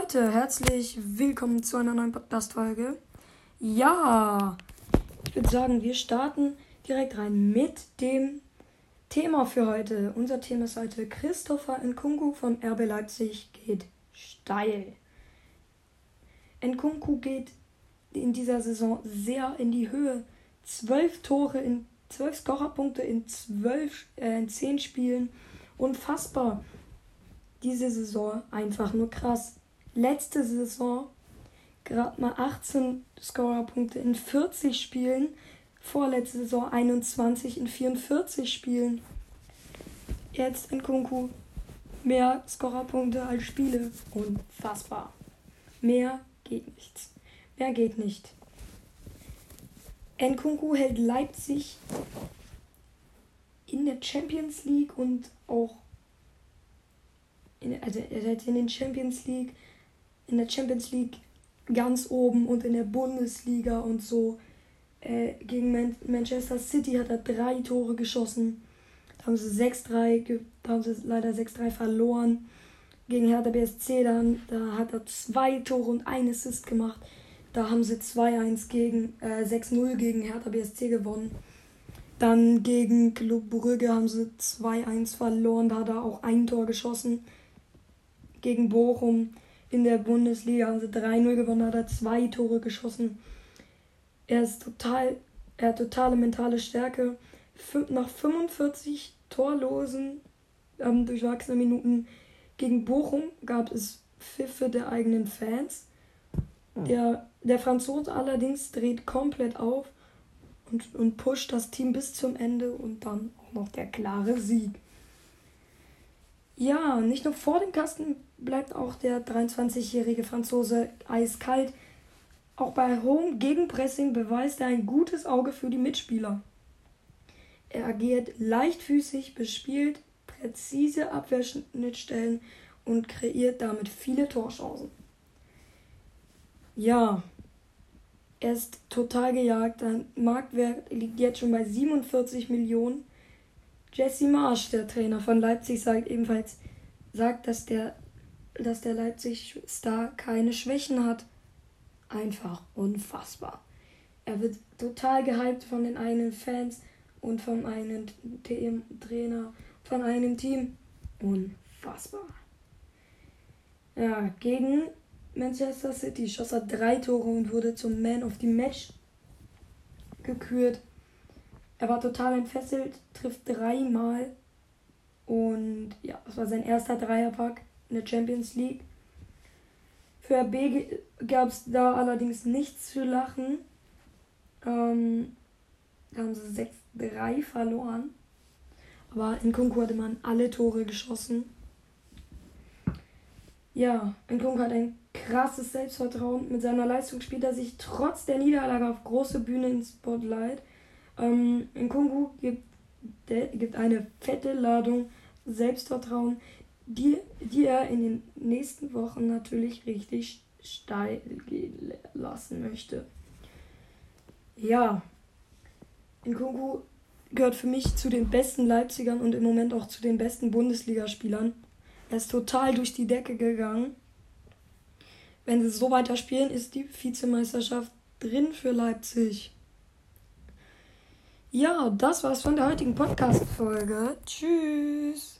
Leute, herzlich willkommen zu einer neuen Podcast-Folge. Ja, ich würde sagen, wir starten direkt rein mit dem Thema für heute. Unser Thema ist heute Christopher Nkunku von RB Leipzig geht steil. Nkunku geht in dieser Saison sehr in die Höhe. Zwölf Tore in zwölf Scorerpunkte in zwölf, äh, in zehn Spielen. Unfassbar. Diese Saison einfach nur krass letzte Saison gerade mal 18 Scorerpunkte in 40 Spielen. Vorletzte Saison 21 in 44 Spielen. Jetzt in Kunku mehr Scorerpunkte als Spiele. Unfassbar. Mehr geht nichts. Mehr geht nicht. Nkunku hält Leipzig in der Champions League und auch in, also er hält in den Champions League in der Champions League ganz oben und in der Bundesliga und so. Äh, gegen Man Manchester City hat er drei Tore geschossen. Da haben sie 6-3, da haben sie leider 6-3 verloren. Gegen Hertha BSC, dann, da hat er zwei Tore und ein Assist gemacht. Da haben sie 2-1 gegen, äh, 6-0 gegen Hertha BSC gewonnen. Dann gegen Club Brügge haben sie 2-1 verloren. Da hat er auch ein Tor geschossen. Gegen Bochum in der Bundesliga haben sie 3-0 gewonnen, hat er zwei Tore geschossen. Er ist total, er hat totale mentale Stärke. Nach 45 torlosen, ähm, durchwachsenen Minuten gegen Bochum gab es Pfiffe der eigenen Fans. Der, der Franzose allerdings dreht komplett auf und, und pusht das Team bis zum Ende und dann auch noch der klare Sieg. Ja, nicht nur vor dem Kasten bleibt auch der 23-jährige Franzose eiskalt. Auch bei hohem Gegenpressing beweist er ein gutes Auge für die Mitspieler. Er agiert leichtfüßig, bespielt präzise Abwehrschnittstellen und kreiert damit viele Torchancen. Ja, er ist total gejagt. Sein Marktwert liegt jetzt schon bei 47 Millionen. Jesse Marsch, der Trainer von Leipzig, sagt ebenfalls, sagt, dass der, dass der Leipzig-Star keine Schwächen hat. Einfach unfassbar. Er wird total gehypt von den eigenen Fans und von einem Trainer, von einem Team. Unfassbar. Ja, gegen Manchester City schoss er drei Tore und wurde zum Man of the Match gekürt. Er war total entfesselt, trifft dreimal. Und ja, das war sein erster Dreierpack in der Champions League. Für RB gab es da allerdings nichts zu lachen. Ähm, da haben sie 6-3 verloren. Aber in Kunku hatte man alle Tore geschossen. Ja, in Kunku hat ein krasses Selbstvertrauen. Mit seiner Leistung spielt er sich trotz der Niederlage auf große Bühne ins Spotlight. Ähm, Nkungu gibt, der, gibt eine fette Ladung Selbstvertrauen, die, die er in den nächsten Wochen natürlich richtig steil gehen lassen möchte. Ja, Nkungu gehört für mich zu den besten Leipzigern und im Moment auch zu den besten Bundesligaspielern. Er ist total durch die Decke gegangen. Wenn sie so weiter spielen, ist die Vizemeisterschaft drin für Leipzig. Ja, das war's von der heutigen Podcast-Folge. Tschüss.